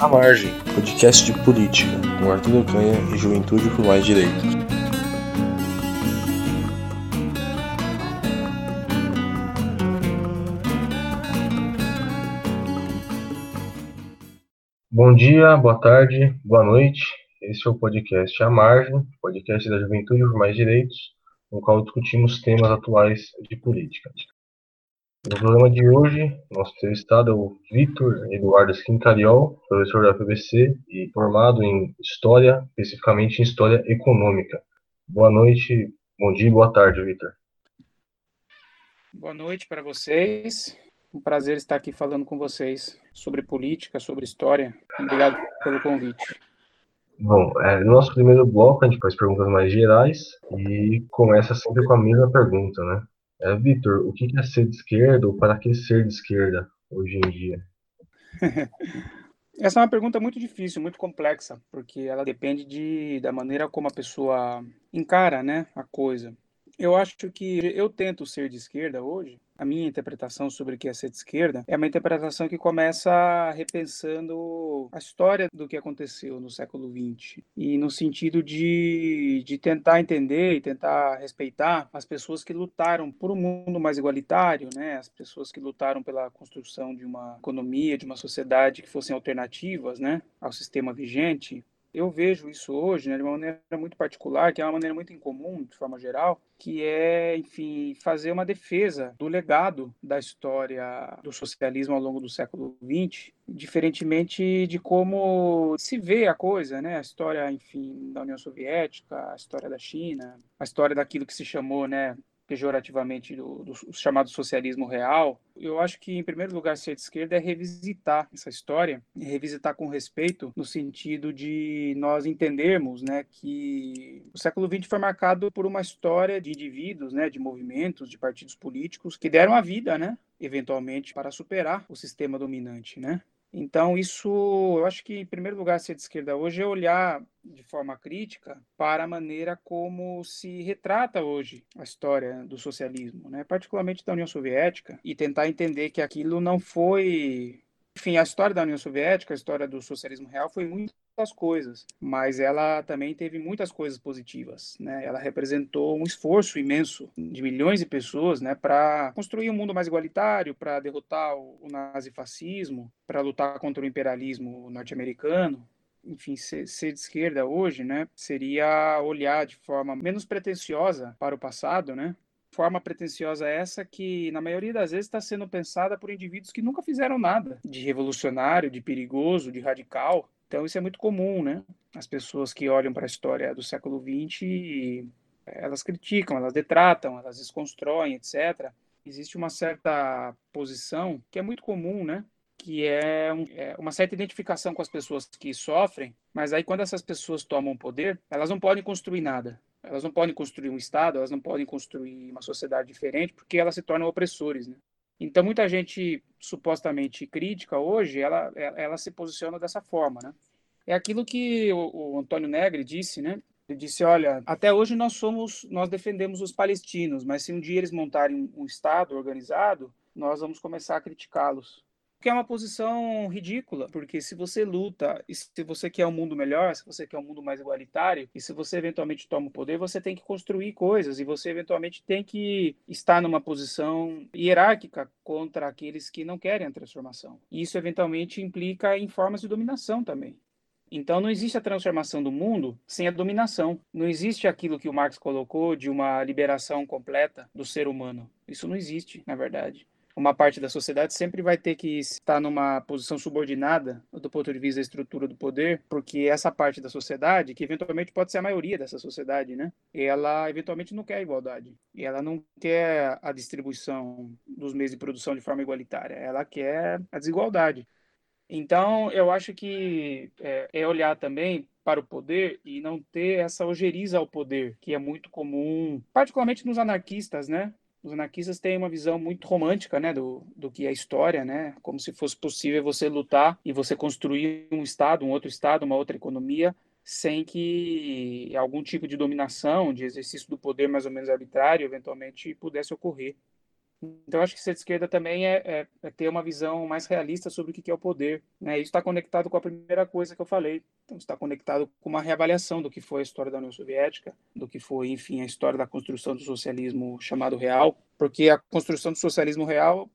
A Margem, podcast de política, com Arthur Ocanha e Juventude por Mais Direitos. Bom dia, boa tarde, boa noite. Esse é o podcast A Margem, podcast da Juventude por Mais Direitos, no qual discutimos temas atuais de política. No programa de hoje, nosso entrevistado é o Vitor Eduardo Quintariol, professor da FBC e formado em História, especificamente em História Econômica. Boa noite, bom dia e boa tarde, Vitor. Boa noite para vocês. Um prazer estar aqui falando com vocês sobre política, sobre história. Obrigado pelo convite. Bom, é, no nosso primeiro bloco a gente faz perguntas mais gerais e começa sempre com a mesma pergunta, né? É, Vitor, o que é ser de esquerda ou para que ser de esquerda hoje em dia? Essa é uma pergunta muito difícil, muito complexa, porque ela depende de, da maneira como a pessoa encara né, a coisa. Eu acho que eu tento ser de esquerda hoje. A minha interpretação sobre o que é ser de esquerda é uma interpretação que começa repensando a história do que aconteceu no século XX e no sentido de, de tentar entender e tentar respeitar as pessoas que lutaram por um mundo mais igualitário, né? As pessoas que lutaram pela construção de uma economia, de uma sociedade que fossem alternativas, né, ao sistema vigente eu vejo isso hoje né, de uma maneira muito particular, que é uma maneira muito incomum, de forma geral, que é, enfim, fazer uma defesa do legado da história do socialismo ao longo do século XX, diferentemente de como se vê a coisa, né? A história, enfim, da União Soviética, a história da China, a história daquilo que se chamou, né, pejorativamente do, do, chamado socialismo real, eu acho que, em primeiro lugar, ser de esquerda é revisitar essa história, e revisitar com respeito, no sentido de nós entendermos né, que o século XX foi marcado por uma história de indivíduos, né, de movimentos, de partidos políticos que deram a vida, né, eventualmente, para superar o sistema dominante, né? Então, isso, eu acho que, em primeiro lugar, ser de esquerda hoje é olhar de forma crítica para a maneira como se retrata hoje a história do socialismo, né? particularmente da União Soviética, e tentar entender que aquilo não foi. Enfim, a história da União Soviética, a história do socialismo real, foi muito muitas coisas, mas ela também teve muitas coisas positivas, né? Ela representou um esforço imenso de milhões de pessoas, né, para construir um mundo mais igualitário, para derrotar o nazifascismo, para lutar contra o imperialismo norte-americano, enfim, ser, ser, de esquerda hoje, né, seria olhar de forma menos pretensiosa para o passado, né? Forma pretensiosa essa que, na maioria das vezes, está sendo pensada por indivíduos que nunca fizeram nada de revolucionário, de perigoso, de radical, então, isso é muito comum, né? As pessoas que olham para a história do século XX, elas criticam, elas detratam, elas desconstroem, etc. Existe uma certa posição que é muito comum, né? Que é, um, é uma certa identificação com as pessoas que sofrem, mas aí quando essas pessoas tomam poder, elas não podem construir nada. Elas não podem construir um Estado, elas não podem construir uma sociedade diferente, porque elas se tornam opressores, né? Então, muita gente supostamente crítica hoje, ela, ela se posiciona dessa forma, né? É aquilo que o, o Antônio Negri disse, né? Ele disse, olha, até hoje nós somos, nós defendemos os palestinos, mas se um dia eles montarem um Estado organizado, nós vamos começar a criticá-los que é uma posição ridícula, porque se você luta, e se você quer um mundo melhor, se você quer um mundo mais igualitário, e se você eventualmente toma o poder, você tem que construir coisas, e você eventualmente tem que estar numa posição hierárquica contra aqueles que não querem a transformação. E isso eventualmente implica em formas de dominação também. Então não existe a transformação do mundo sem a dominação. Não existe aquilo que o Marx colocou de uma liberação completa do ser humano. Isso não existe, na verdade uma parte da sociedade sempre vai ter que estar numa posição subordinada do ponto de vista da estrutura do poder, porque essa parte da sociedade, que eventualmente pode ser a maioria dessa sociedade, né? Ela eventualmente não quer a igualdade. Ela não quer a distribuição dos meios de produção de forma igualitária. Ela quer a desigualdade. Então, eu acho que é, é olhar também para o poder e não ter essa ojeriza ao poder, que é muito comum, particularmente nos anarquistas, né? Os anarquistas têm uma visão muito romântica, né, do, do que é história, né, como se fosse possível você lutar e você construir um estado, um outro estado, uma outra economia, sem que algum tipo de dominação, de exercício do poder mais ou menos arbitrário, eventualmente pudesse ocorrer. Então, acho que ser de esquerda também é, é, é, ter uma visão mais realista sobre o que é o poder. Né? Isso está conectado com a primeira coisa que eu falei. Então, está conectado com uma reavaliação do que foi a história da União Soviética, do que foi, enfim, a história da construção do socialismo chamado real, porque a construção do socialismo real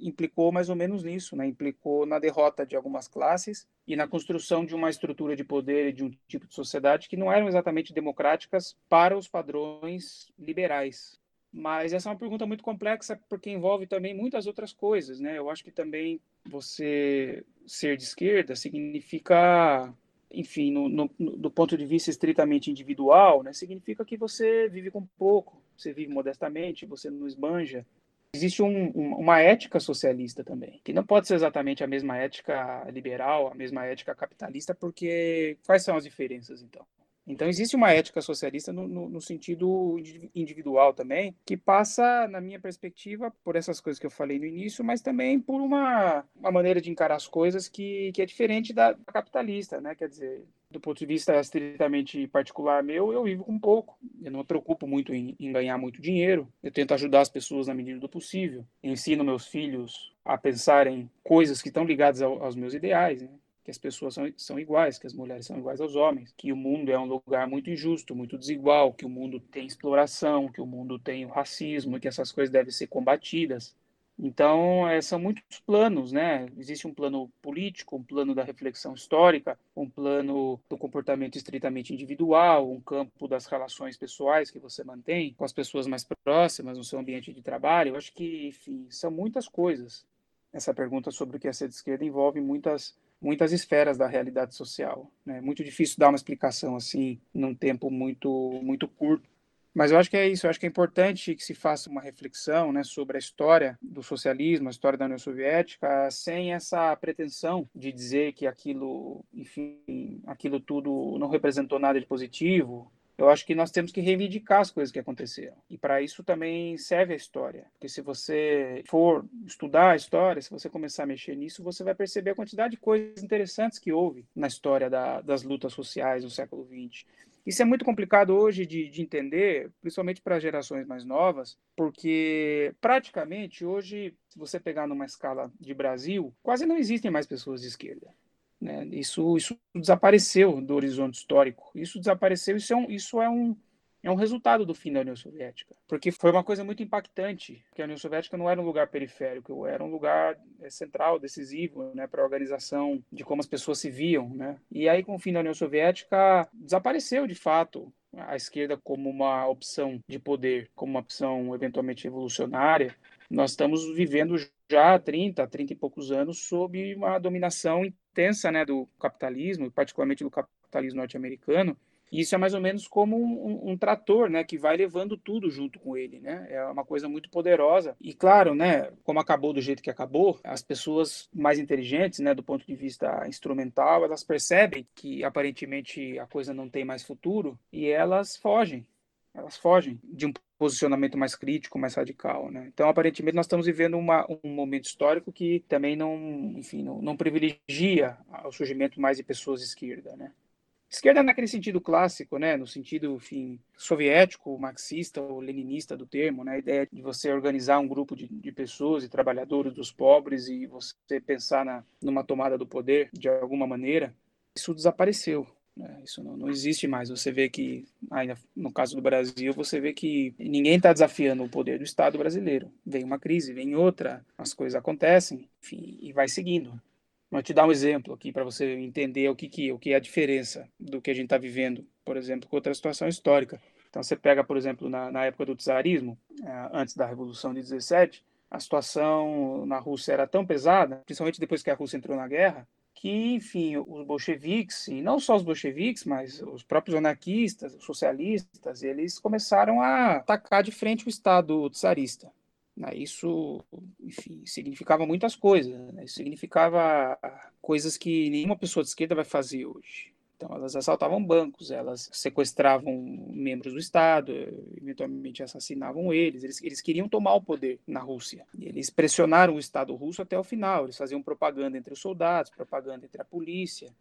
implicou mais ou menos nisso, né? implicou na derrota de algumas classes e na construção de uma estrutura de poder e de um tipo de sociedade que não eram exatamente democráticas para os padrões liberais. Mas essa é uma pergunta muito complexa porque envolve também muitas outras coisas, né? Eu acho que também você ser de esquerda significa, enfim, no, no, do ponto de vista estritamente individual, né? Significa que você vive com pouco, você vive modestamente, você não esbanja. Existe um, um, uma ética socialista também, que não pode ser exatamente a mesma ética liberal, a mesma ética capitalista, porque quais são as diferenças então? Então, existe uma ética socialista no, no, no, sentido individual também, que passa, na minha perspectiva, por essas coisas que eu falei no início, mas também por uma, uma maneira de encarar as coisas que, que é diferente da, da capitalista, né? Quer dizer, do ponto de vista estritamente particular meu, eu vivo com pouco. Eu não me preocupo muito em, em, ganhar muito dinheiro. Eu tento ajudar as pessoas na medida do possível. ensino meus filhos a pensarem coisas que estão ligadas ao, aos meus ideais. Né? Que as pessoas são, são iguais, que as mulheres são iguais aos homens, que o mundo é um lugar muito injusto, muito desigual, que o mundo tem exploração, que o mundo tem o racismo, que essas coisas devem ser combatidas. Então, é, são muitos planos, né? Existe um plano político, um plano da reflexão histórica, um plano do comportamento estritamente individual, um campo das relações pessoais que você mantém com as pessoas mais próximas no seu ambiente de trabalho. Eu acho que, enfim, são muitas coisas. Essa pergunta sobre o que é ser de esquerda envolve muitas muitas esferas da realidade social. É né? muito difícil dar uma explicação assim num tempo muito muito curto. Mas eu acho que é isso, eu acho que é importante que se faça uma reflexão né, sobre a história do socialismo, a história da União Soviética, sem essa pretensão de dizer que aquilo, enfim, aquilo tudo não representou nada de positivo, eu acho que nós temos que reivindicar as coisas que aconteceram. E para isso também serve a história. Porque se você for estudar a história, se você começar a mexer nisso, você vai perceber a quantidade de coisas interessantes que houve na história da, das lutas sociais no século XX. Isso é muito complicado hoje de, de entender, principalmente para gerações mais novas, porque praticamente hoje, se você pegar numa escala de Brasil, quase não existem mais pessoas de esquerda. Né? Isso, isso desapareceu do horizonte histórico. Isso desapareceu, isso é um, isso é um, é um resultado do fim da União Soviética, porque foi uma coisa muito impactante, que a União Soviética não era um lugar periférico, era um lugar é, central, decisivo, né, para a organização de como as pessoas se viam, né? E aí com o fim da União Soviética desapareceu de fato a esquerda como uma opção de poder, como uma opção eventualmente revolucionária. Nós estamos vivendo já há 30, 30 e poucos anos sob uma dominação intensa né, do capitalismo, particularmente do capitalismo norte-americano. Isso é mais ou menos como um, um, trator, né, que vai levando tudo junto com ele, né? É uma coisa muito poderosa. E claro, né, como acabou do jeito que acabou, as pessoas mais inteligentes, né, do ponto de vista instrumental, elas percebem que aparentemente a coisa não tem mais futuro e elas fogem. Elas fogem de um posicionamento mais crítico, mais radical, né? Então, aparentemente, nós estamos vivendo uma, um momento histórico que também não, enfim, não, não privilegia o surgimento mais de pessoas de esquerda, né? Esquerda naquele sentido clássico, né, no sentido, enfim, soviético, marxista ou leninista do termo, né, a ideia de você organizar um grupo de, de pessoas e trabalhadores dos pobres e você pensar na, numa tomada do poder de alguma maneira, isso desapareceu. Né? Isso não, não, existe mais. Você vê que, ainda no caso do Brasil, você vê que ninguém está desafiando o poder do Estado brasileiro. Vem uma crise, vem outra, as coisas acontecem, enfim, e vai seguindo. Vou te dar um exemplo aqui para você entender o que, que, o que é a diferença do que a gente está vivendo, por exemplo, com outra situação histórica. Então, você pega, por exemplo, na, na época do czarismo, é, antes da Revolução de 17, a situação na Rússia era tão pesada, principalmente depois que a Rússia entrou na guerra, que, enfim, os bolcheviques, e não só os bolcheviques, mas os próprios anarquistas, os socialistas, eles começaram a atacar de frente o Estado czarista. Né? Isso, enfim, significava muitas coisas. Né? Isso significava coisas que nenhuma pessoa de esquerda vai fazer hoje. Então, elas assaltavam bancos, elas sequestravam membros do Estado, eventualmente assassinavam eles. eles. Eles queriam tomar o poder na Rússia. Eles pressionaram o Estado russo até o final. Eles faziam propaganda entre os soldados, propaganda entre a polícia.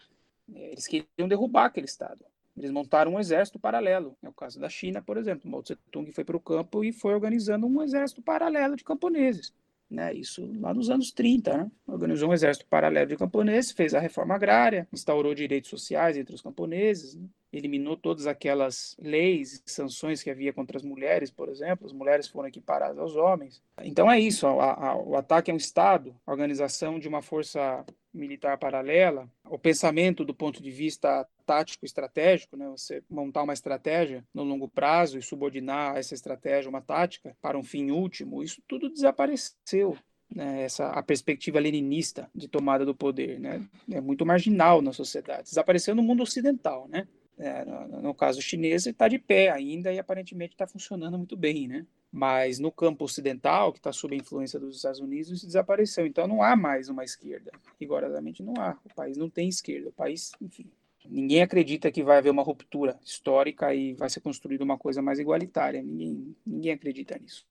Eles queriam derrubar aquele Estado. Eles montaram um exército paralelo. É o caso da China, por exemplo. Mao Tse-tung foi para o campo e foi organizando um exército paralelo de camponeses. Né, isso lá nos anos 30, né? organizou um exército paralelo de camponeses, fez a reforma agrária, instaurou direitos sociais entre os camponeses, né? Eliminou todas aquelas leis e sanções que havia contra as mulheres, por exemplo, as mulheres foram equiparadas aos homens. Então é isso, a, a, o ataque é um Estado, a organização de uma força militar paralela, o pensamento do ponto de vista tático estratégico, né, você montar uma estratégia no longo prazo e subordinar essa estratégia uma tática para um fim último, isso tudo desapareceu. Né, essa a perspectiva leninista de tomada do poder, né, é muito marginal na sociedade. Desapareceu no mundo ocidental, né? É, no, no, caso chinês, está de pé ainda e aparentemente está funcionando muito bem, né? Mas no campo ocidental, que está sob a influência dos Estados Unidos, desapareceu. Então não há mais uma esquerda. Rigorosamente não há. O país não tem esquerda. O país, enfim. Ninguém acredita que vai haver uma ruptura histórica e vai ser construída uma coisa mais igualitária. Ninguém, ninguém acredita nisso.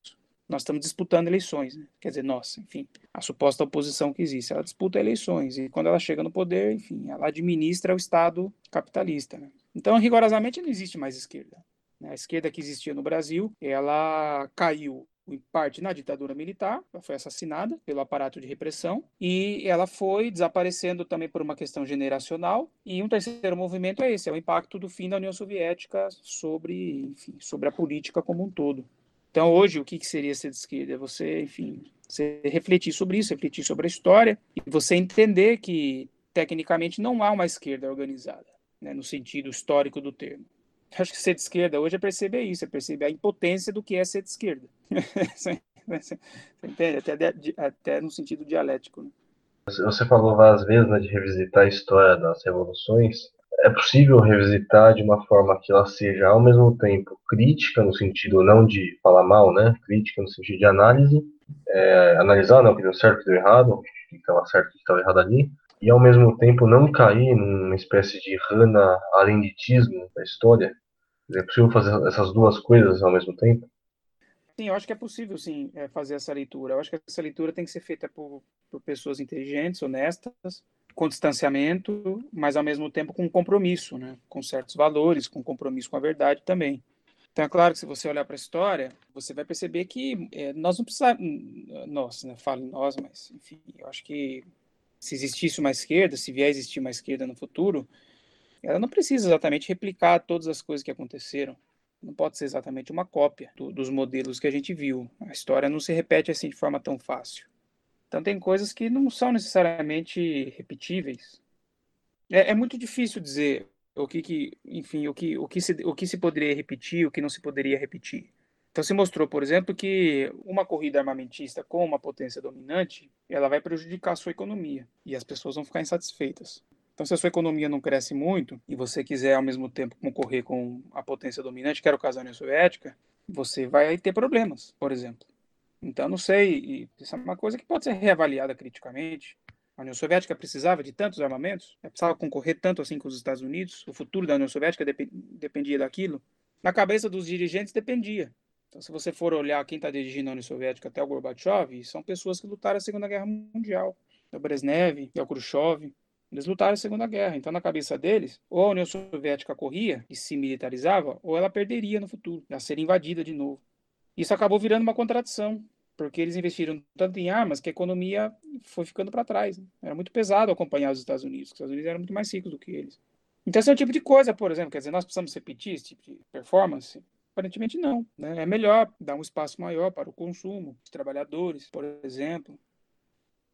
Nós estamos disputando eleições, né? quer dizer, nós, enfim, a suposta oposição que existe, ela disputa eleições e quando ela chega no poder, enfim, ela administra o Estado capitalista. Né? Então, rigorosamente, não existe mais esquerda. Né? A esquerda que existia no Brasil, ela caiu em parte na ditadura militar, ela foi assassinada pelo aparato de repressão e ela foi desaparecendo também por uma questão generacional. E um terceiro movimento é esse, é o impacto do fim da União Soviética sobre, enfim, sobre a política como um todo. Então, hoje, o que, seria ser de esquerda? É você, enfim, você refletir sobre isso, refletir sobre a história e você entender que, tecnicamente, não há uma esquerda organizada né, no sentido histórico do termo. Acho que ser de esquerda hoje é perceber isso, é perceber a impotência do que é ser de esquerda. você entende? Até, até no sentido dialético. Né? Você falou várias vezes né, de revisitar a história das revoluções. É possível revisitar de uma forma que ela seja ao mesmo tempo crítica, no sentido não de falar mal, né? Crítica no sentido de análise, é, analisar não, o que deu certo, que deu errado, o que estava certo, o que estava errado ali, e ao mesmo tempo não cair numa espécie de rana arenditismo da história? É possível fazer essas duas coisas ao mesmo tempo? Sim, eu acho que é possível, sim, é, fazer essa leitura. Eu acho que essa leitura tem que ser feita por, por pessoas inteligentes, honestas, com distanciamento, mas ao mesmo tempo com compromisso, né? com certos valores, com compromisso com a verdade também. Então, é claro que se você olhar para a história, você vai perceber que é, nós não precisamos, nós, né, falo nós, mas, enfim, eu acho que se existisse uma esquerda, se vier a existir uma esquerda no futuro, ela não precisa exatamente replicar todas as coisas que aconteceram. Não pode ser exatamente uma cópia do, dos modelos que a gente viu. A história não se repete assim de forma tão fácil. Então tem coisas que não são necessariamente repetíveis. É, é muito difícil dizer o que, que enfim, o que, o, que se, o que se poderia repetir, o que não se poderia repetir. Então se mostrou, por exemplo, que uma corrida armamentista com uma potência dominante, ela vai prejudicar a sua economia e as pessoas vão ficar insatisfeitas. Então se a sua economia não cresce muito e você quiser ao mesmo tempo concorrer com a potência dominante, que era o caso da União Soviética, você vai ter problemas, por exemplo. Então não sei, isso é uma coisa que pode ser reavaliada criticamente. A União Soviética precisava de tantos armamentos, precisava concorrer tanto assim com os Estados Unidos, o futuro da União Soviética dependia daquilo. Na cabeça dos dirigentes dependia. Então, se você for olhar quem está dirigindo a União Soviética até o Gorbachev, são pessoas que lutaram a Segunda Guerra Mundial. É o Brezhnev, é o Khrushchev. Eles lutaram a Segunda Guerra. Então, na cabeça deles, ou a União Soviética corria e se militarizava, ou ela perderia no futuro, ela seria invadida de novo. Isso acabou virando uma contradição, porque eles investiram tanto em armas que a economia foi ficando para trás. Né? Era muito pesado acompanhar os Estados Unidos, os Estados Unidos eram muito mais ricos do que eles. Então, esse é o tipo de coisa, por exemplo, quer dizer, nós precisamos repetir esse tipo de performance? Aparentemente não. Né? É melhor dar um espaço maior para o consumo de trabalhadores, por exemplo.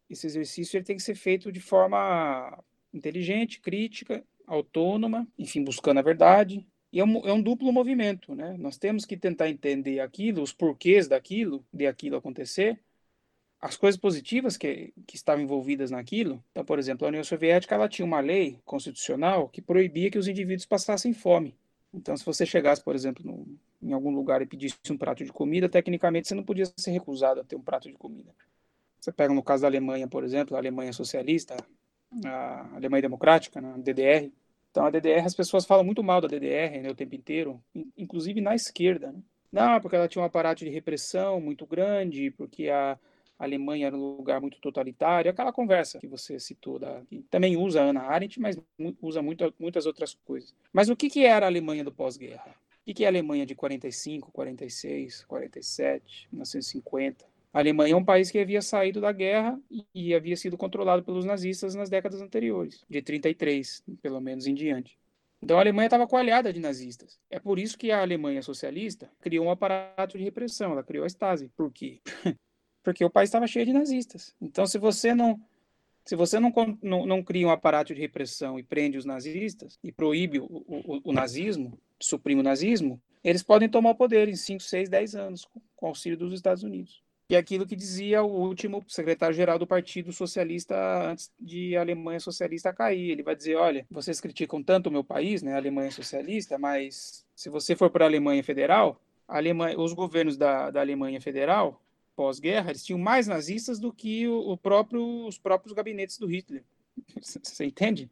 Esse exercício ele tem que ser feito de forma inteligente, crítica, autônoma, enfim, buscando a verdade. E é um, é um duplo movimento, né? Nós temos que tentar entender aquilo, os porquês daquilo, de aquilo acontecer, as coisas positivas que, que estavam envolvidas naquilo. Então, por exemplo, a União Soviética ela tinha uma lei constitucional que proibia que os indivíduos passassem fome. Então, se você chegasse, por exemplo, no, em algum lugar e pedisse um prato de comida, tecnicamente você não podia ser recusado a ter um prato de comida. Você pega no caso da Alemanha, por exemplo, a Alemanha socialista, a Alemanha democrática, né, a DDR. Então, a DDR, as pessoas falam muito mal da DDR né, o tempo inteiro, inclusive na esquerda. Né? Não, porque ela tinha um aparato de repressão muito grande, porque a, a Alemanha era um lugar muito totalitário, aquela conversa que você citou, da, que também usa Ana Arendt, mas usa muito, muitas outras coisas. Mas o que, que era a Alemanha do pós-guerra? O que é a Alemanha de 45, 46, 47, 1950? A Alemanha é um país que havia saído da guerra e havia sido controlado pelos nazistas nas décadas anteriores, de 33, pelo menos em diante. Então a Alemanha estava coalhada de nazistas. É por isso que a Alemanha socialista criou um aparato de repressão, ela criou a Stasi. Por quê? Porque o país estava cheio de nazistas. Então se você não se você não, não, não, cria um aparato de repressão e prende os nazistas e proíbe o, o, o nazismo, suprime o nazismo, eles podem tomar o poder em 5, 6, 10 anos, com, com auxílio dos Estados Unidos e aquilo que dizia o último secretário-geral do Partido Socialista antes de a Alemanha Socialista cair. Ele vai dizer: olha, vocês criticam tanto o meu país, né, a Alemanha Socialista, mas se você for para a Alemanha Federal, a Alemanha, os governos da, da Alemanha Federal, pós-guerra, eles tinham mais nazistas do que o, próprio, os próprios gabinetes do Hitler. Você entende?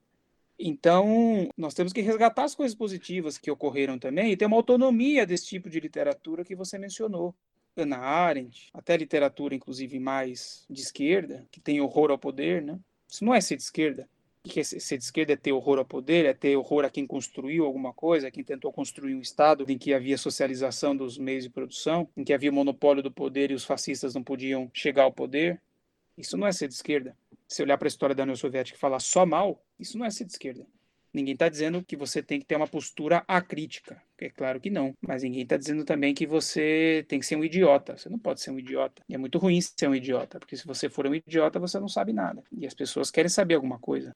Então, nós temos que resgatar as coisas positivas que ocorreram também e ter uma autonomia desse tipo de literatura que você mencionou. Ana Arendt, até literatura, inclusive, mais de esquerda, que tem horror ao poder, né? Isso não é ser de esquerda. Que ser de esquerda? É ter horror ao poder, é ter horror a quem construiu alguma coisa, a quem tentou construir um Estado em que havia socialização dos meios de produção, em que havia monopólio do poder e os fascistas não podiam chegar ao poder. Isso não é ser de esquerda. Se olhar para a história da União Soviética e falar só mal, isso não é ser de esquerda. Ninguém está dizendo que você tem que ter uma postura acrítica, é claro que não. Mas ninguém está dizendo também que você tem que ser um idiota. Você não pode ser um idiota. E é muito ruim ser um idiota, porque se você for um idiota, você não sabe nada. E as pessoas querem saber alguma coisa.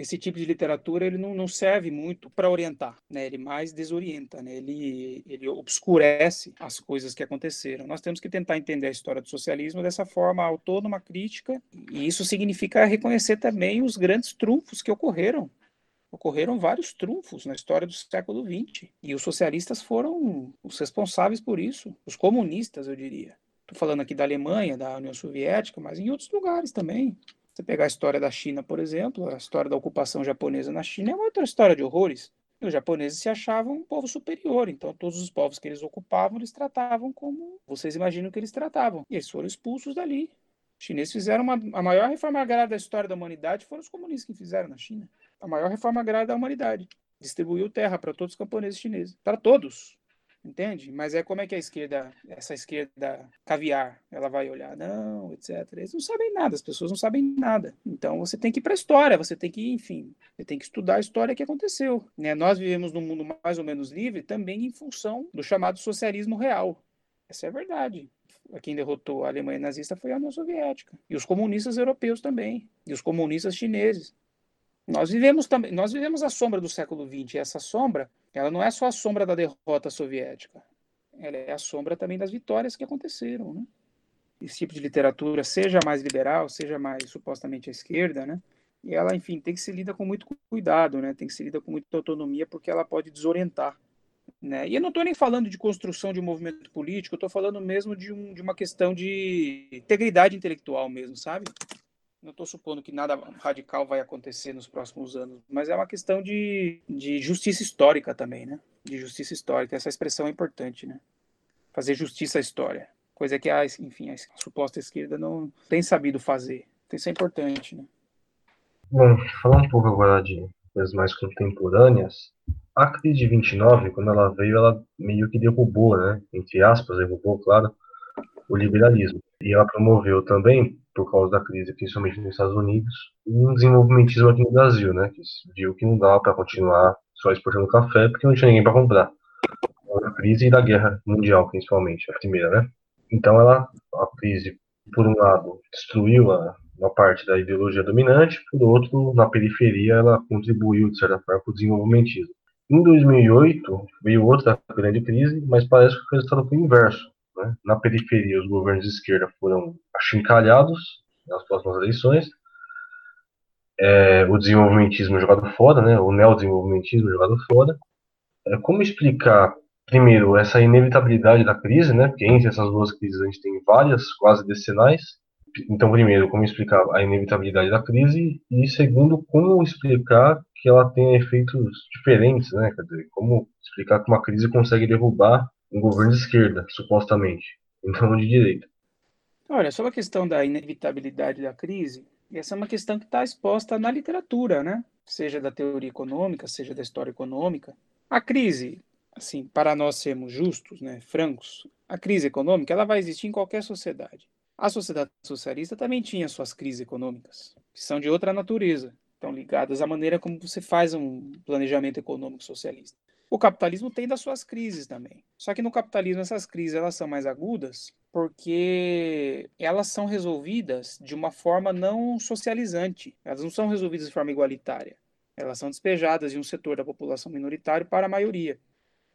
Esse tipo de literatura ele não, não serve muito para orientar, né? Ele mais desorienta, né? Ele, ele obscurece as coisas que aconteceram. Nós temos que tentar entender a história do socialismo dessa forma autônoma, crítica, e isso significa reconhecer também os grandes trunfos que ocorreram ocorreram vários trunfos na história do século XX. E os socialistas foram os responsáveis por isso. Os comunistas, eu diria. Estou falando aqui da Alemanha, da União Soviética, mas em outros lugares também. Você pegar a história da China, por exemplo, a história da ocupação japonesa na China é uma outra história de horrores. Os japoneses se achavam um povo superior, então todos os povos que eles ocupavam, eles tratavam como vocês imaginam que eles tratavam. E eles foram expulsos dali. Os chineses fizeram uma, a maior reforma agrária da história da humanidade, foram os comunistas que fizeram na China a maior reforma agrária da humanidade. Distribuiu terra para todos os camponeses chineses. Para todos. Entende? Mas é como é que a esquerda, essa esquerda caviar, ela vai olhar? Não, etc. Eles não sabem nada, as pessoas não sabem nada. Então você tem que ir para a história, você tem que, enfim, você tem que estudar a história que aconteceu. Né? Nós vivemos num mundo mais ou menos livre também em função do chamado socialismo real. Essa é a verdade. Quem derrotou a Alemanha nazista foi a União Soviética. E os comunistas europeus também. E os comunistas chineses. Nós vivemos também, nós vivemos a sombra do século XX. E essa sombra, ela não é só a sombra da derrota soviética. Ela é a sombra também das vitórias que aconteceram, né? Esse tipo de literatura, seja mais liberal, seja mais supostamente à esquerda, né? E ela, enfim, tem que ser lida com muito cuidado, né? Tem que ser lida com muita autonomia, porque ela pode desorientar. Né? E eu não estou nem falando de construção de um movimento político, eu estou falando mesmo de, um, de uma questão de integridade intelectual mesmo, sabe? Não estou supondo que nada radical vai acontecer nos próximos anos, mas é uma questão de, de justiça histórica também, né? De justiça histórica. Essa expressão é importante, né? Fazer justiça à história. Coisa que, a, enfim, a suposta esquerda não tem sabido fazer. Então, isso é importante, né? Bom, falar um pouco agora de coisas mais contemporâneas. A crise de 29, quando ela veio, ela meio que derrubou, né? Entre aspas, derrubou, claro, o liberalismo. E ela promoveu também por causa da crise, principalmente nos Estados Unidos, um desenvolvimentismo aqui no Brasil, né? Que viu que não dava para continuar só exportando café porque não tinha ninguém para comprar. A crise e da guerra mundial, principalmente, a primeira, né? Então ela, a crise, por um lado, destruiu a, uma parte da ideologia dominante, por outro, na periferia, ela contribuiu, de certa forma, para o desenvolvimentismo. Em 2008, veio outra grande crise, mas parece que o resultado foi inverso. Né? Na periferia, os governos de esquerda foram achincalhados nas próximas eleições. É, o desenvolvimentismo jogado fora, né? o neodesenvolvimentismo jogado fora. É, como explicar, primeiro, essa inevitabilidade da crise, né? porque entre essas duas crises a gente tem várias, quase decenais. Então, primeiro, como explicar a inevitabilidade da crise e, segundo, como explicar que ela tem efeitos diferentes, né? Quer dizer, como explicar que uma crise consegue derrubar um governo de esquerda, supostamente, e não de direita. Olha, sobre a questão da inevitabilidade da crise, essa é uma questão que está exposta na literatura, né? Seja da teoria econômica, seja da história econômica. A crise, assim, para nós sermos justos, né, francos, a crise econômica ela vai existir em qualquer sociedade. A sociedade socialista também tinha suas crises econômicas, que são de outra natureza, estão ligadas à maneira como você faz um planejamento econômico socialista. O capitalismo tem das suas crises também. Só que no capitalismo essas crises elas são mais agudas porque elas são resolvidas de uma forma não socializante. Elas não são resolvidas de forma igualitária. Elas são despejadas de um setor da população minoritário para a maioria.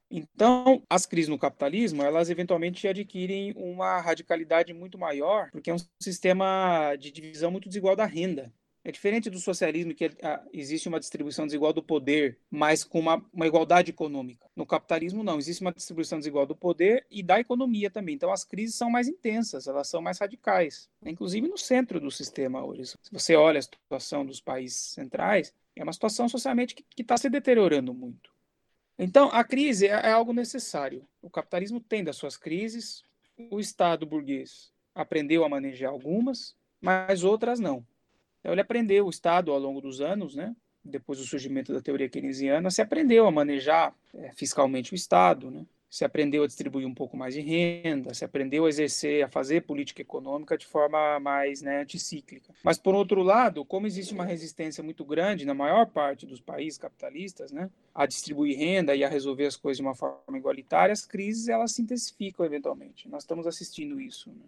Então, as crises no capitalismo, elas eventualmente adquirem uma radicalidade muito maior, porque é um sistema de divisão muito desigual da renda. É diferente do socialismo, que ah, existe uma distribuição desigual do poder, mas com uma, uma, igualdade econômica. No capitalismo, não. Existe uma distribuição desigual do poder e da economia também. Então, as crises são mais intensas, elas são mais radicais. Inclusive no centro do sistema hoje. Se você olha a situação dos países centrais, é uma situação socialmente que está se deteriorando muito. Então, a crise é, é algo necessário. O capitalismo tem das suas crises, o Estado burguês aprendeu a manejar algumas, mas outras não. Então, ele aprendeu, o Estado, ao longo dos anos, né, depois do surgimento da teoria keynesiana, se aprendeu a manejar é, fiscalmente o Estado, né, se aprendeu a distribuir um pouco mais de renda, se aprendeu a exercer, a fazer política econômica de forma mais né, anticíclica. Mas, por outro lado, como existe uma resistência muito grande na maior parte dos países capitalistas né, a distribuir renda e a resolver as coisas de uma forma igualitária, as crises elas se intensificam eventualmente. Nós estamos assistindo isso. Né?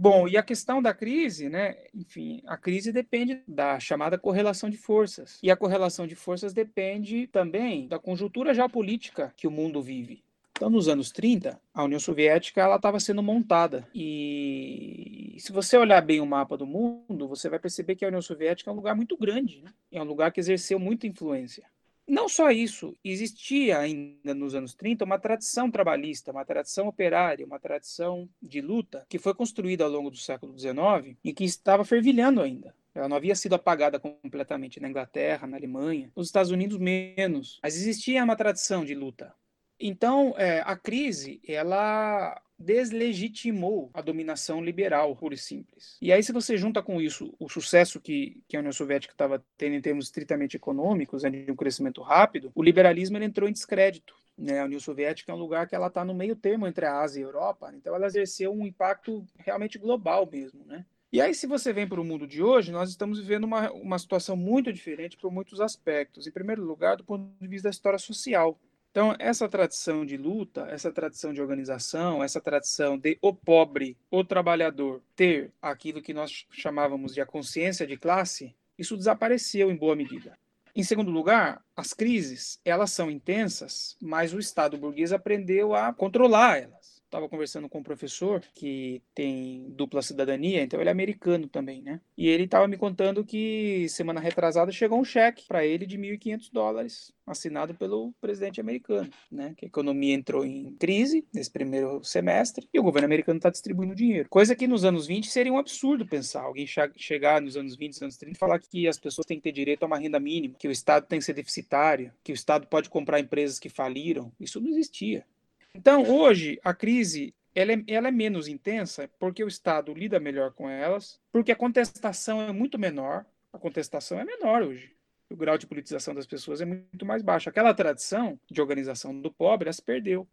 Bom, e a questão da crise, né? Enfim, a crise depende da chamada correlação de forças. E a correlação de forças depende também da conjuntura geopolítica que o mundo vive. Então, nos anos 30, a União Soviética ela estava sendo montada. E se você olhar bem o mapa do mundo, você vai perceber que a União Soviética é um lugar muito grande, né? é um lugar que exerceu muita influência. Não só isso, existia ainda nos anos 30 uma tradição trabalhista, uma tradição operária, uma tradição de luta que foi construída ao longo do século XIX e que estava fervilhando ainda. Ela não havia sido apagada completamente na Inglaterra, na Alemanha, nos Estados Unidos menos, mas existia uma tradição de luta. Então, é, a crise, ela deslegitimou a dominação liberal, pura e simples. E aí, se você junta com isso o sucesso que, que a União Soviética estava tendo em termos estritamente econômicos, né, de um crescimento rápido, o liberalismo entrou em descrédito. Né? A União Soviética é um lugar que ela está no meio termo entre a Ásia e a Europa, então ela exerceu um impacto realmente global mesmo, né? E aí, se você vem para o mundo de hoje, nós estamos vivendo uma, uma situação muito diferente por muitos aspectos. Em primeiro lugar, do ponto de vista da história social. Então, essa tradição de luta, essa tradição de organização, essa tradição de o pobre, o trabalhador, ter aquilo que nós chamávamos de a consciência de classe, isso desapareceu em boa medida. Em segundo lugar, as crises, elas são intensas, mas o Estado burguês aprendeu a controlar elas estava conversando com um professor que tem dupla cidadania, então ele é americano também, né? E ele estava me contando que semana retrasada chegou um cheque para ele de 1.500 dólares, assinado pelo presidente americano, né? Que a economia entrou em crise nesse primeiro semestre e o governo americano está distribuindo dinheiro. Coisa que nos anos 20 seria um absurdo pensar. Alguém chegar nos anos 20, anos 30 e falar que as pessoas têm que ter direito a uma renda mínima, que o Estado tem que ser deficitário, que o Estado pode comprar empresas que faliram. Isso não existia. Então, hoje, a crise ela é, ela é, menos intensa porque o Estado lida melhor com elas, porque a contestação é muito menor. A contestação é menor hoje. O grau de politização das pessoas é muito mais baixo. Aquela tradição de organização do pobre, se perdeu.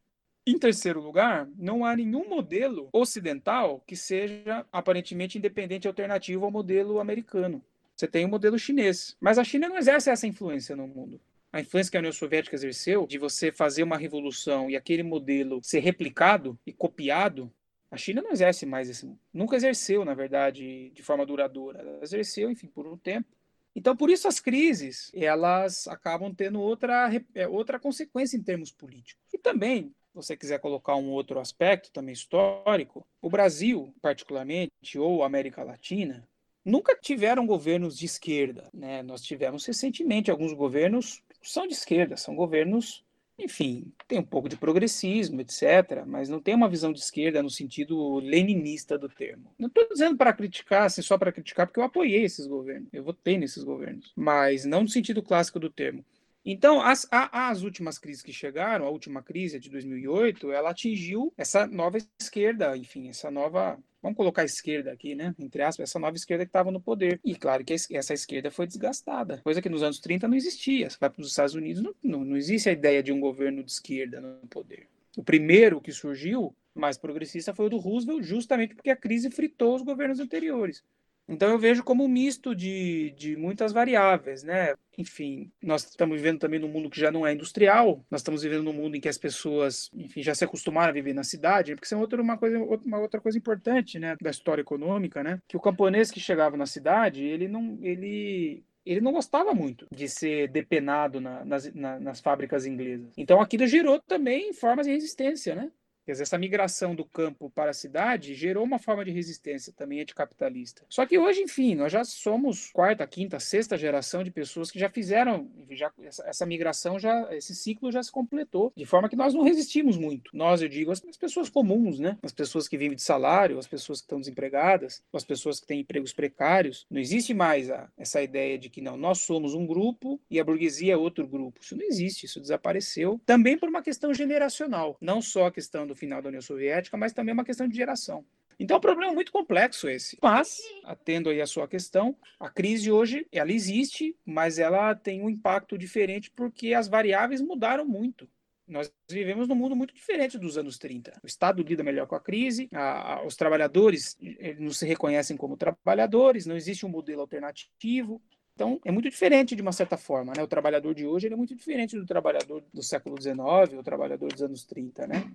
Em terceiro lugar, não há nenhum modelo ocidental que seja aparentemente independente alternativo ao modelo americano. Você tem o modelo chinês, mas a China não exerce essa influência no mundo a influência que a União Soviética exerceu de você fazer uma revolução e aquele modelo ser replicado e copiado, a China não exerce mais esse, nunca exerceu, na verdade, de forma duradoura. Ela exerceu, enfim, por um tempo. Então, por isso as crises, elas acabam tendo outra, é, outra consequência em termos políticos. E também, se você quiser colocar um outro aspecto também histórico, o Brasil, particularmente, ou a América Latina, nunca tiveram governos de esquerda. Né? Nós tivemos recentemente alguns governos são de esquerda, são governos, enfim, tem um pouco de progressismo, etc., mas não tem uma visão de esquerda no sentido leninista do termo. Não estou dizendo para criticar, assim, só para criticar, porque eu apoiei esses governos, eu votei nesses governos, mas não no sentido clássico do termo. Então, as, as últimas crises que chegaram, a última crise de 2008, ela atingiu essa nova esquerda, enfim, essa nova vamos colocar a esquerda aqui, né? Entre aspas, essa nova esquerda que estava no poder. E claro que essa esquerda foi desgastada, coisa que nos anos 30 não existia. Você vai para os Estados Unidos, não, não, não existe a ideia de um governo de esquerda no poder. O primeiro que surgiu mais progressista foi o do Roosevelt, justamente porque a crise fritou os governos anteriores. Então eu vejo como um misto de, de muitas variáveis, né? Enfim, nós estamos vivendo também num mundo que já não é industrial, nós estamos vivendo num mundo em que as pessoas, enfim, já se acostumaram a viver na cidade, porque isso é outra, uma, coisa, uma outra coisa importante, né, da história econômica, né? Que o camponês que chegava na cidade, ele não, ele ele não gostava muito de ser depenado na, nas, na, nas fábricas inglesas. Então aquilo gerou também formas de resistência, né? Quer dizer, essa migração do campo para a cidade gerou uma forma de resistência também anticapitalista. Só que hoje, enfim, nós já somos quarta, quinta, sexta geração de pessoas que já fizeram, já, essa, essa, migração, já, esse ciclo já se completou, de forma que nós não resistimos muito. Nós, eu digo, as, as pessoas comuns, né? As pessoas que vivem de salário, as pessoas que estão desempregadas, as pessoas que têm empregos precários. Não existe mais a, essa ideia de que não, nós somos um grupo e a burguesia é outro grupo. Isso não existe, isso desapareceu. Também por uma questão generacional, não só a questão do do final da União Soviética, mas também é uma questão de geração. Então é um problema muito complexo esse. Mas, atendo aí a sua questão, a crise hoje, ela existe, mas ela tem um impacto diferente porque as variáveis mudaram muito. Nós vivemos num mundo muito diferente dos anos 30. O Estado lida melhor com a crise, a, a, os trabalhadores não se reconhecem como trabalhadores, não existe um modelo alternativo. Então, é muito diferente de uma certa forma, né? O trabalhador de hoje é muito diferente do trabalhador do século XIX, o trabalhador dos anos 30, né?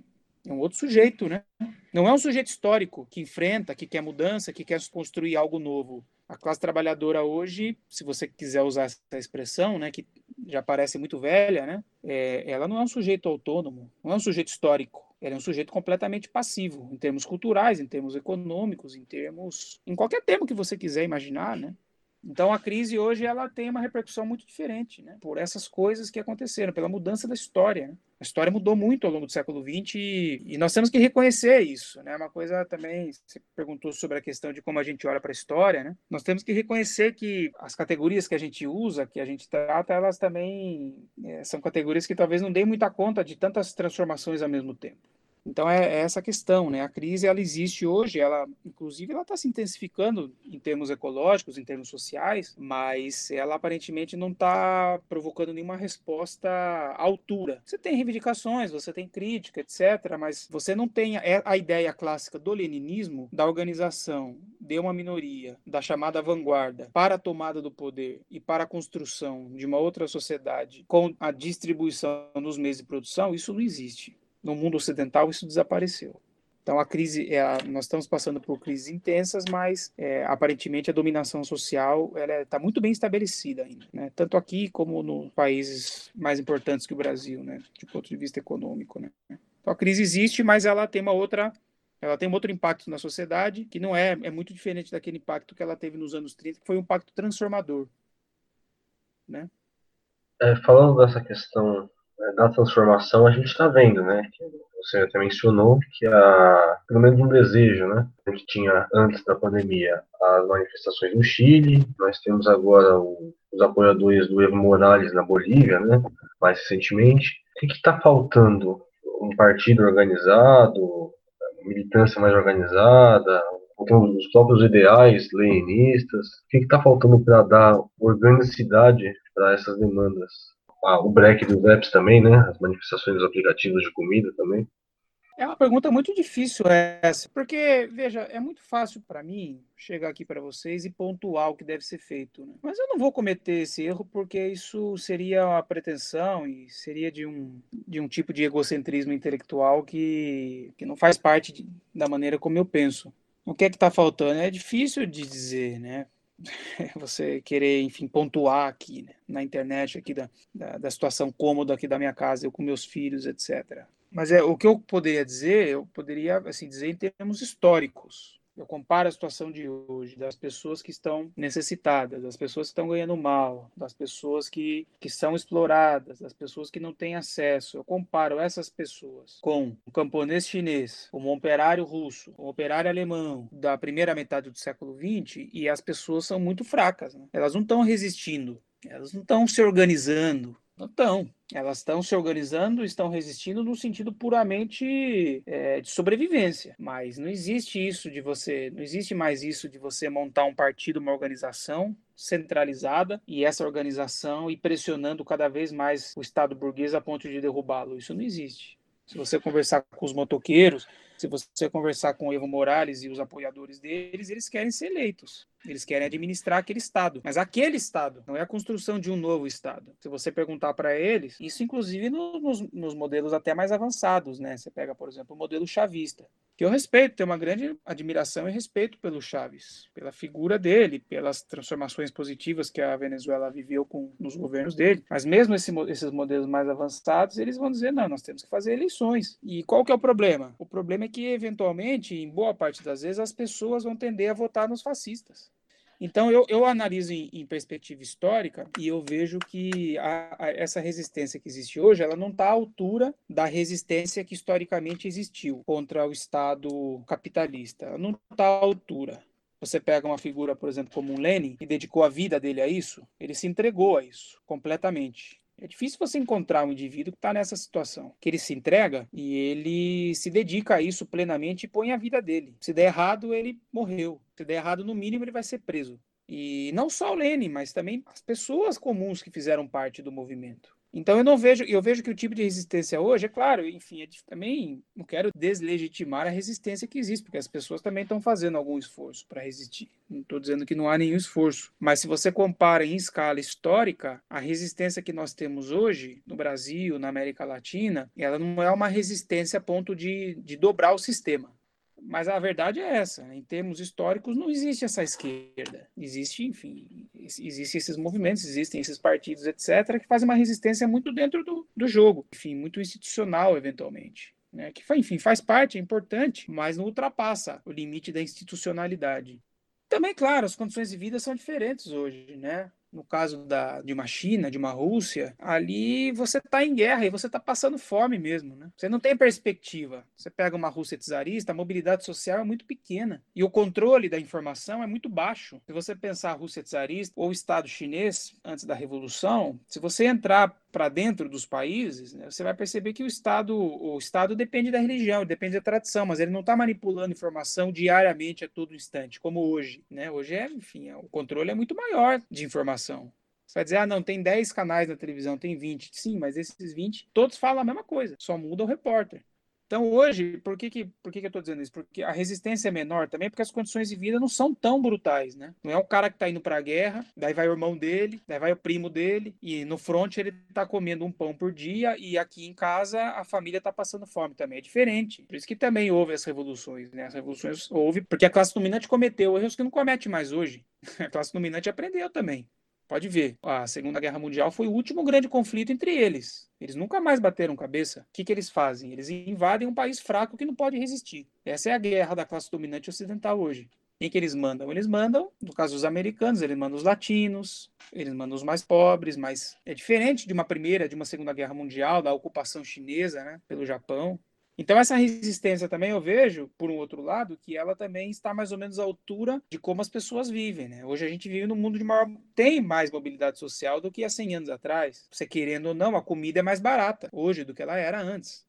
É um outro sujeito, né? Não é um sujeito histórico que enfrenta, que quer mudança, que quer construir algo novo. A classe trabalhadora hoje, se você quiser usar essa expressão, né, que já parece muito velha, né, é, ela não é um sujeito autônomo, não é um sujeito histórico. Ela é um sujeito completamente passivo, em termos culturais, em termos econômicos, em termos. em qualquer termo que você quiser imaginar, né? Então a crise hoje ela tem uma repercussão muito diferente, né? Por essas coisas que aconteceram, pela mudança da história. Né? A história mudou muito ao longo do século XX e, e, nós temos que reconhecer isso, né? Uma coisa também, você perguntou sobre a questão de como a gente olha para a história, né? Nós temos que reconhecer que as categorias que a gente usa, que a gente trata, elas também é, são categorias que talvez não deem muita conta de tantas transformações ao mesmo tempo. Então é, é, essa questão, né? A crise ela existe hoje, ela inclusive ela está se intensificando em termos ecológicos, em termos sociais, mas ela aparentemente não está provocando nenhuma resposta à altura. Você tem reivindicações, você tem crítica, etc., mas você não tem a, a ideia clássica do leninismo da organização de uma minoria, da chamada vanguarda, para a tomada do poder e para a construção de uma outra sociedade com a distribuição dos meios de produção. Isso não existe no mundo ocidental isso desapareceu. Então a crise, é nós estamos passando por crises intensas, mas é, aparentemente a dominação social está muito bem estabelecida ainda, né? tanto aqui como nos países mais importantes que o Brasil, né? de ponto de vista econômico. Né? Então a crise existe, mas ela tem uma outra ela tem um outro impacto na sociedade que não é, é muito diferente daquele impacto que ela teve nos anos 30, que foi um impacto transformador. Né? É, falando dessa questão da transformação a gente está vendo, né? Você até mencionou que a, pelo menos um desejo, né? A gente tinha antes da pandemia as manifestações no Chile, nós temos agora o, os apoiadores do Evo Morales na Bolívia, né? Mais recentemente. O que está faltando? Um partido organizado, militância mais organizada, os próprios ideais leninistas. O que está faltando para dar organicidade para essas demandas? Ah, o break dos apps também, né? As manifestações dos aplicativos de comida também. É uma pergunta muito difícil essa, porque, veja, é muito fácil para mim chegar aqui para vocês e pontuar o que deve ser feito. Né? Mas eu não vou cometer esse erro porque isso seria uma pretensão e seria de um, de um tipo de egocentrismo intelectual que, que não faz parte de, da maneira como eu penso. O que é que está faltando? É difícil de dizer, né? você querer, enfim, pontuar aqui né, na internet aqui da, da, da, situação cômoda aqui da minha casa, eu com meus filhos, etc. Mas é o que eu poderia dizer, eu poderia assim dizer em termos históricos. Eu comparo a situação de hoje das pessoas que estão necessitadas, das pessoas que estão ganhando mal, das pessoas que, que são exploradas, das pessoas que não têm acesso. Eu comparo essas pessoas com o camponês chinês, um operário russo, um operário alemão da primeira metade do século XX e as pessoas são muito fracas. Né? Elas não estão resistindo, elas não estão se organizando, Estão. Elas estão se organizando, estão resistindo no sentido puramente é, de sobrevivência. Mas não existe isso de você, não existe mais isso de você montar um partido, uma organização centralizada e essa organização e pressionando cada vez mais o Estado burguês a ponto de derrubá-lo. Isso não existe. Se você conversar com os motoqueiros, se você conversar com o Evo Morales e os apoiadores deles, eles querem ser eleitos. Eles querem administrar aquele Estado. Mas aquele Estado não é a construção de um novo Estado. Se você perguntar para eles, isso inclusive no, nos, nos modelos até mais avançados, né? Você pega, por exemplo, o modelo chavista que eu respeito, tenho uma grande admiração e respeito pelo Chaves, pela figura dele, pelas transformações positivas que a Venezuela viveu com nos governos dele. Mas mesmo esse, esses modelos mais avançados, eles vão dizer não, nós temos que fazer eleições. E qual que é o problema? O problema é que eventualmente, em boa parte das vezes, as pessoas vão tender a votar nos fascistas. Então, eu, eu analiso em, em, perspectiva histórica e eu vejo que a, a, essa resistência que existe hoje, ela não está à altura da resistência que historicamente existiu contra o Estado capitalista. Ela não está à altura. Você pega uma figura, por exemplo, como um Lenin, que dedicou a vida dele a isso, ele se entregou a isso completamente. É difícil você encontrar um indivíduo que está nessa situação, que ele se entrega e ele se dedica a isso plenamente e põe a vida dele. Se der errado, ele morreu. Se der errado, no mínimo, ele vai ser preso. E não só o Lenin, mas também as pessoas comuns que fizeram parte do movimento. Então eu não vejo, eu vejo que o tipo de resistência hoje, é claro, enfim, é também não quero deslegitimar a resistência que existe, porque as pessoas também estão fazendo algum esforço para resistir. Não estou dizendo que não há nenhum esforço, mas se você compara em escala histórica, a resistência que nós temos hoje no Brasil, na América Latina, ela não é uma resistência a ponto de, de dobrar o sistema. Mas a verdade é essa, em termos históricos não existe essa esquerda. Existe, enfim, existem esses movimentos, existem esses partidos, etc., que fazem uma resistência muito dentro do, do jogo, enfim, muito institucional, eventualmente. Né? Que, enfim, faz parte, é importante, mas não ultrapassa o limite da institucionalidade. Também, claro, as condições de vida são diferentes hoje, né? No caso da, de uma China, de uma Rússia, ali você está em guerra e você está passando fome mesmo. Né? Você não tem perspectiva. Você pega uma Rússia czarista, a mobilidade social é muito pequena e o controle da informação é muito baixo. Se você pensar a Rússia czarista ou o Estado chinês antes da Revolução, se você entrar para dentro dos países, né, você vai perceber que o Estado, o Estado depende da religião, depende da tradição, mas ele não está manipulando informação diariamente a todo instante, como hoje. Né? Hoje é, enfim, é, o controle é muito maior de informação. Você vai dizer, ah, não, tem 10 canais na televisão, tem 20. Sim, mas esses 20, todos falam a mesma coisa, só muda o repórter. Então, hoje, por que, que, por que, que eu estou dizendo isso? Porque a resistência é menor também, porque as condições de vida não são tão brutais, né? Não é o cara que está indo para a guerra, daí vai o irmão dele, daí vai o primo dele, e no front ele está comendo um pão por dia, e aqui em casa a família está passando fome também. É diferente. Por isso que também houve as revoluções, né? As revoluções houve porque a classe dominante cometeu erros que não comete mais hoje. A classe dominante aprendeu também. Pode ver, a Segunda Guerra Mundial foi o último grande conflito entre eles. Eles nunca mais bateram cabeça. O que, que eles fazem? Eles invadem um país fraco que não pode resistir. Essa é a guerra da classe dominante ocidental hoje. Quem que eles mandam? Eles mandam, no caso dos americanos, eles mandam os latinos, eles mandam os mais pobres, mas é diferente de uma primeira, de uma segunda guerra mundial, da ocupação chinesa né, pelo Japão. Então, essa resistência também eu vejo, por um outro lado, que ela também está mais ou menos à altura de como as pessoas vivem. Né? Hoje a gente vive num mundo de maior. tem mais mobilidade social do que há 100 anos atrás. Você querendo ou não, a comida é mais barata hoje do que ela era antes.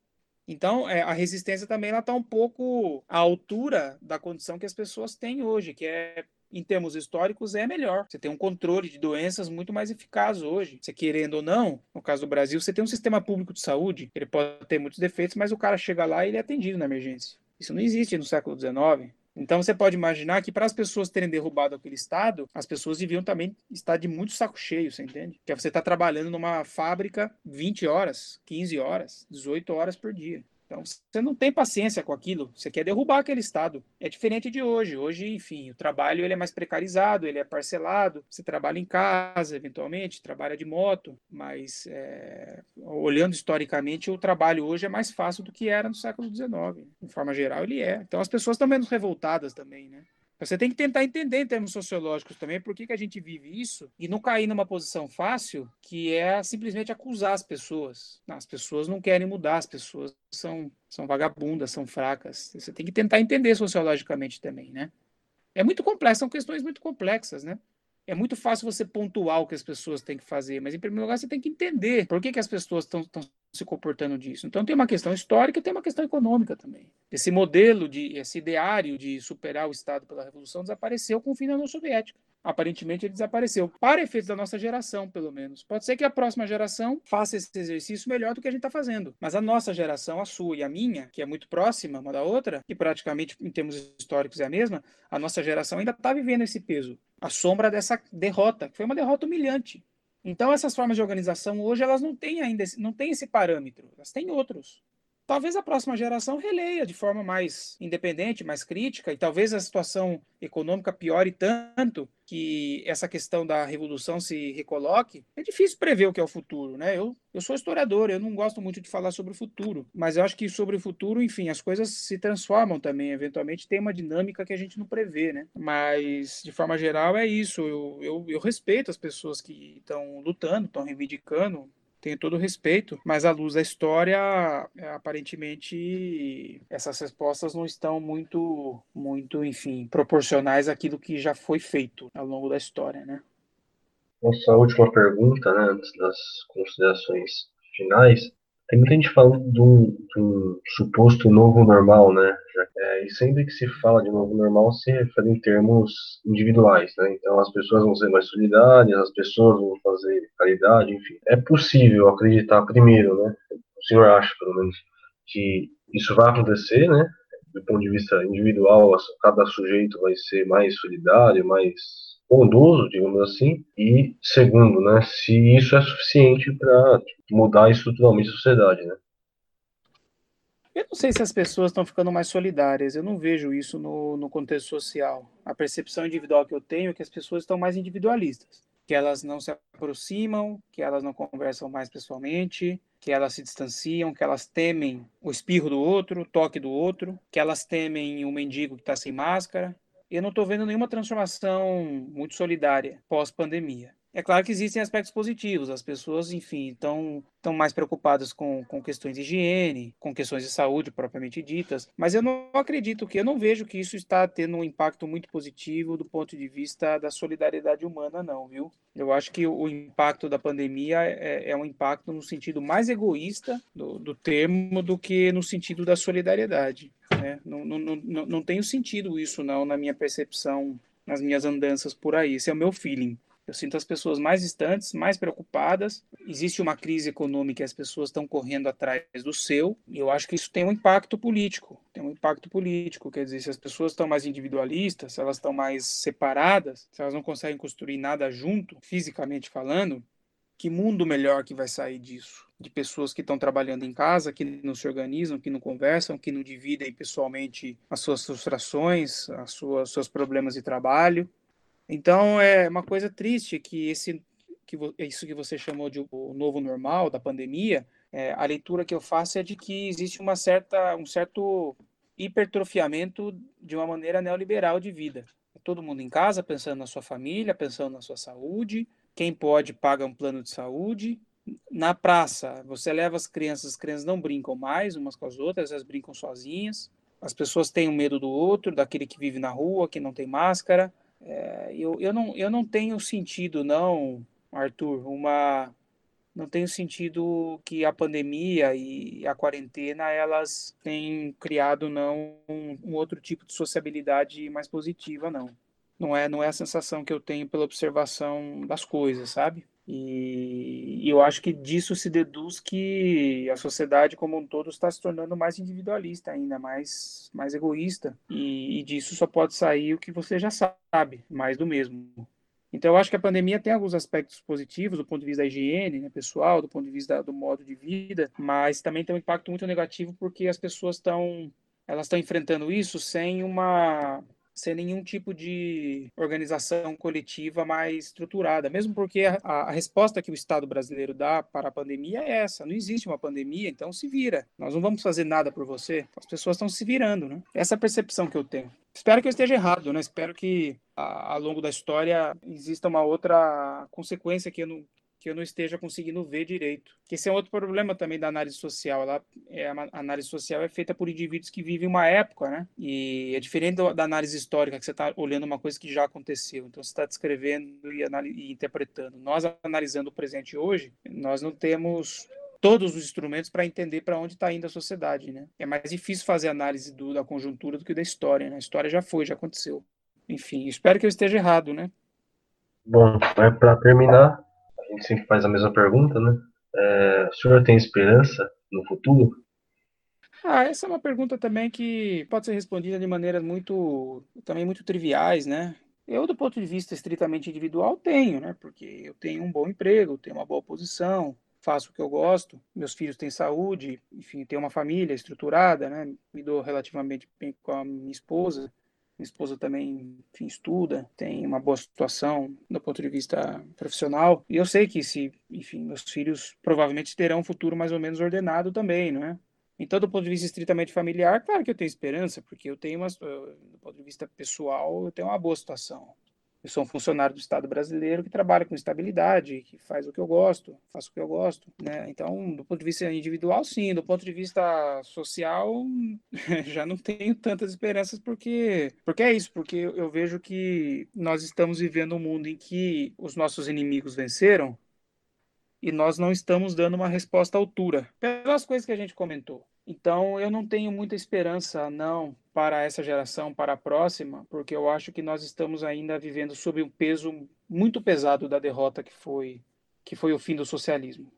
Então, é, a resistência também está um pouco à altura da condição que as pessoas têm hoje, que é em termos históricos, é melhor. Você tem um controle de doenças muito mais eficaz hoje. Você querendo ou não, no caso do Brasil, você tem um sistema público de saúde, ele pode ter muitos defeitos, mas o cara chega lá e ele é atendido na emergência. Isso não existe no século XIX. Então você pode imaginar que para as pessoas terem derrubado aquele estado, as pessoas deviam também estar de muito saco cheio, você entende? Que você está trabalhando numa fábrica 20 horas, 15 horas, 18 horas por dia. Então, você não tem paciência com aquilo, você quer derrubar aquele Estado. É diferente de hoje. Hoje, enfim, o trabalho ele é mais precarizado, ele é parcelado, você trabalha em casa, eventualmente, trabalha de moto, mas é, olhando historicamente, o trabalho hoje é mais fácil do que era no século XIX. De forma geral, ele é. Então, as pessoas estão menos revoltadas também, né? Você tem que tentar entender em termos sociológicos também por que, que a gente vive isso e não cair numa posição fácil que é simplesmente acusar as pessoas. Não, as pessoas não querem mudar, as pessoas são, são vagabundas, são fracas. Você tem que tentar entender sociologicamente também, né? É muito complexo, são questões muito complexas, né? é muito fácil você pontuar o que as pessoas têm que fazer, mas em primeiro lugar você tem que entender por que, que as pessoas estão se comportando disso. Então tem uma questão histórica e tem uma questão econômica também. Esse modelo de esse ideário de superar o Estado pela revolução desapareceu com o fim da União Soviética. Aparentemente ele desapareceu, para efeitos da nossa geração, pelo menos. Pode ser que a próxima geração faça esse exercício melhor do que a gente está fazendo, mas a nossa geração, a sua e a minha, que é muito próxima uma da outra, que praticamente em termos históricos é a mesma, a nossa geração ainda está vivendo esse peso, a sombra dessa derrota, que foi uma derrota humilhante. Então essas formas de organização hoje elas não têm ainda não têm esse parâmetro, elas têm outros. Talvez a próxima geração releia de forma mais independente, mais crítica, e talvez a situação econômica piore tanto que essa questão da revolução se recoloque. É difícil prever o que é o futuro, né? Eu, eu sou historiador, eu não gosto muito de falar sobre o futuro, mas eu acho que sobre o futuro, enfim, as coisas se transformam também. Eventualmente tem uma dinâmica que a gente não prevê, né? Mas, de forma geral, é isso. Eu, eu, eu respeito as pessoas que estão lutando, estão reivindicando tenho todo o respeito, mas à luz da história, é, aparentemente essas respostas não estão muito, muito, enfim, proporcionais àquilo que já foi feito ao longo da história, né? Nossa última pergunta, né, antes das considerações finais, tem muita gente falando de um, suposto novo normal, né? É, e sempre que se fala de novo normal, se refere em termos individuais, né? Então as pessoas vão ser mais solidárias, as pessoas vão fazer caridade, enfim. É possível acreditar primeiro, né? O senhor acha, pelo menos, que isso vai acontecer, né? Do ponto de vista individual, cada sujeito vai ser mais solidário, mais bondoso, digamos assim, e segundo, né, se isso é suficiente para mudar estruturalmente a sociedade, né? Eu não sei se as pessoas estão ficando mais solidárias, eu não vejo isso no, no contexto social. A percepção individual que eu tenho é que as pessoas estão mais individualistas, que elas não se aproximam, que elas não conversam mais pessoalmente, que elas se distanciam, que elas temem o espirro do outro, o toque do outro, que elas temem o mendigo que está sem máscara, eu não estou vendo nenhuma transformação muito solidária pós-pandemia. É claro que existem aspectos positivos, as pessoas, enfim, estão estão mais preocupadas com, com questões de higiene, com questões de saúde propriamente ditas, mas eu não acredito que, eu não vejo que isso está tendo um impacto muito positivo do ponto de vista da solidariedade humana, não, viu? Eu acho que o impacto da pandemia é, é um impacto no sentido mais egoísta do, do termo do que no sentido da solidariedade. Né? Não, não, não, não tenho sentido isso, não, na minha percepção, nas minhas andanças por aí. Esse é o meu feeling. Eu sinto as pessoas mais distantes, mais preocupadas. Existe uma crise econômica e as pessoas estão correndo atrás do seu. E eu acho que isso tem um impacto político. Tem um impacto político. Quer dizer, se as pessoas estão mais individualistas, se elas estão mais separadas, se elas não conseguem construir nada junto, fisicamente falando, que mundo melhor que vai sair disso? De pessoas que estão trabalhando em casa, que não se organizam, que não conversam, que não dividem pessoalmente as suas frustrações, as suas seus problemas de trabalho. Então é uma coisa triste que esse que isso que você chamou de o novo normal da pandemia, é, a leitura que eu faço é de que existe uma certa um certo hipertrofiamento de uma maneira neoliberal de vida. Todo mundo em casa pensando na sua família, pensando na sua saúde, quem pode paga um plano de saúde. Na praça, você leva as crianças, as crianças não brincam mais umas com as outras, elas brincam sozinhas. As pessoas têm o medo do outro, daquele que vive na rua, que não tem máscara. É, eu, eu, não, eu não tenho sentido, não, Arthur, uma. Não tenho sentido que a pandemia e a quarentena elas têm criado não um, um outro tipo de sociabilidade mais positiva, não. Não é, não é a sensação que eu tenho pela observação das coisas, sabe? E, e, eu acho que disso se deduz que a sociedade como um todo está se tornando mais individualista ainda, mais, mais egoísta. E, e disso só pode sair o que você já sabe, mais do mesmo. Então eu acho que a pandemia tem alguns aspectos positivos do ponto de vista da higiene né, pessoal, do ponto de vista do modo de vida, mas também tem um impacto muito negativo porque as pessoas estão elas estão enfrentando isso sem uma sem nenhum tipo de organização coletiva mais estruturada, mesmo porque a, a, resposta que o Estado brasileiro dá para a pandemia é essa: não existe uma pandemia, então se vira. Nós não vamos fazer nada por você. As pessoas estão se virando, né? Essa é a percepção que eu tenho. Espero que eu esteja errado, né? Espero que ao longo da história exista uma outra consequência que eu não que eu não esteja conseguindo ver direito. Que esse é outro problema também da análise social. Ela, é, a análise social é feita por indivíduos que vivem uma época, né? E é diferente da análise histórica, que você está olhando uma coisa que já aconteceu. Então, você está descrevendo e, e interpretando. Nós, analisando o presente hoje, nós não temos todos os instrumentos para entender para onde está indo a sociedade, né? É mais difícil fazer análise do, da conjuntura do que da história, né? A história já foi, já aconteceu. Enfim, espero que eu esteja errado, né? Bom, para terminar, a gente sempre faz a mesma pergunta, né? É, o senhor tem esperança no futuro? Ah, essa é uma pergunta também que pode ser respondida de maneiras muito, também muito triviais, né? Eu, do ponto de vista estritamente individual, tenho, né? Porque eu tenho um bom emprego, tenho uma boa posição, faço o que eu gosto, meus filhos têm saúde, enfim, tenho uma família estruturada, né? Me dou relativamente bem com a minha esposa. Minha esposa também, enfim, estuda, tem uma boa situação do ponto de vista profissional. E eu sei que se, enfim, meus filhos provavelmente terão um futuro mais ou menos ordenado também, não é? Então, do ponto de vista estritamente familiar, claro que eu tenho esperança, porque eu tenho uma, do ponto de vista pessoal, eu tenho uma boa situação. Eu sou um funcionário do Estado brasileiro que trabalha com estabilidade, que faz o que eu gosto, faço o que eu gosto, né? Então, do ponto de vista individual, sim. Do ponto de vista social, já não tenho tantas esperanças porque, porque é isso, porque eu vejo que nós estamos vivendo um mundo em que os nossos inimigos venceram e nós não estamos dando uma resposta à altura, pelas coisas que a gente comentou. Então, eu não tenho muita esperança, não, para essa geração, para a próxima, porque eu acho que nós estamos ainda vivendo sob um peso muito pesado da derrota que foi, que foi o fim do socialismo.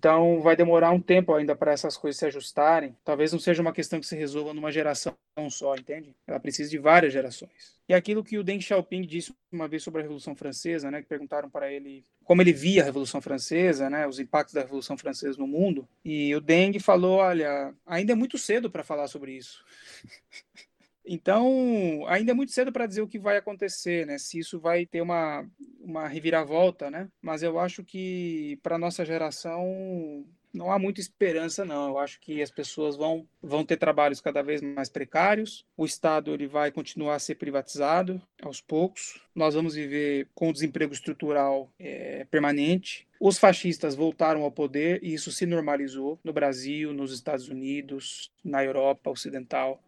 Então, vai demorar um tempo ainda para essas coisas se ajustarem. Talvez não seja uma questão que se resolva numa geração só, entende? Ela precisa de várias gerações. E aquilo que o Deng Xiaoping disse uma vez sobre a Revolução Francesa, né, que perguntaram para ele como ele via a Revolução Francesa, né, os impactos da Revolução Francesa no mundo, e o Deng falou, olha, ainda é muito cedo para falar sobre isso. Então, ainda é muito cedo para dizer o que vai acontecer, né? Se isso vai ter uma, uma reviravolta, né? Mas eu acho que para nossa geração não há muita esperança não. Eu acho que as pessoas vão vão ter trabalhos cada vez mais precários. O Estado ele vai continuar a ser privatizado aos poucos. Nós vamos viver com desemprego estrutural é, permanente. Os fascistas voltaram ao poder e isso se normalizou no Brasil, nos Estados Unidos, na Europa Ocidental.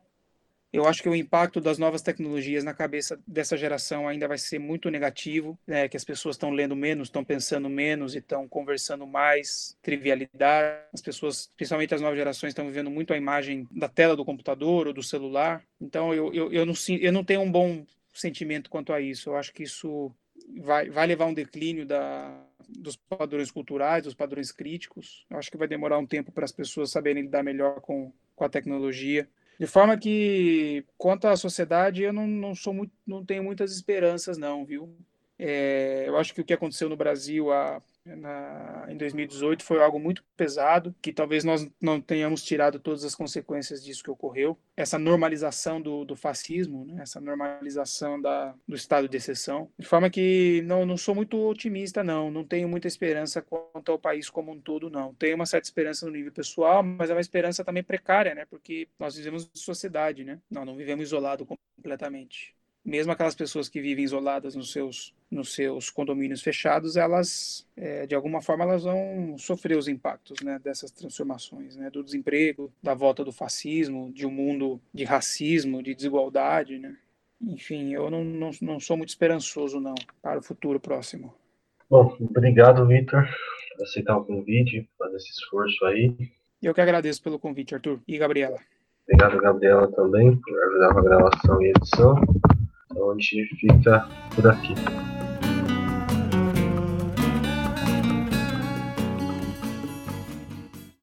Eu acho que o impacto das novas tecnologias na cabeça dessa geração ainda vai ser muito negativo, né? que as pessoas estão lendo menos, estão pensando menos e estão conversando mais, trivialidade. As pessoas, principalmente as novas gerações, estão vivendo muito a imagem da tela do computador ou do celular. Então, eu, eu, eu, não, eu não tenho um bom sentimento quanto a isso. Eu acho que isso vai, vai levar um declínio da, dos padrões culturais, dos padrões críticos. Eu acho que vai demorar um tempo para as pessoas saberem lidar melhor com, com a tecnologia. De forma que, quanto à sociedade, eu não, não sou muito, não tenho muitas esperanças, não, viu? É, eu acho que o que aconteceu no Brasil há na, em 2018 foi algo muito pesado, que talvez nós não tenhamos tirado todas as consequências disso que ocorreu. Essa normalização do, do fascismo, né? essa normalização da, do estado de exceção. De forma que não, não sou muito otimista, não. Não tenho muita esperança quanto ao país como um todo, não. Tenho uma certa esperança no nível pessoal, mas é uma esperança também precária, né? porque nós vivemos em sociedade, né? nós não vivemos isolado completamente mesmo aquelas pessoas que vivem isoladas nos seus, nos seus condomínios fechados, elas, é, de alguma forma, elas vão sofrer os impactos né, dessas transformações, né, do desemprego, da volta do fascismo, de um mundo de racismo, de desigualdade, né? Enfim, eu não, não, não sou muito esperançoso, não, para o futuro próximo. Bom, obrigado, Vitor, por aceitar o convite, fazer esse esforço aí. Eu que agradeço pelo convite, Arthur. E Gabriela. Obrigado, Gabriela, também, por ajudar com a gravação e edição. Então a gente fica por aqui.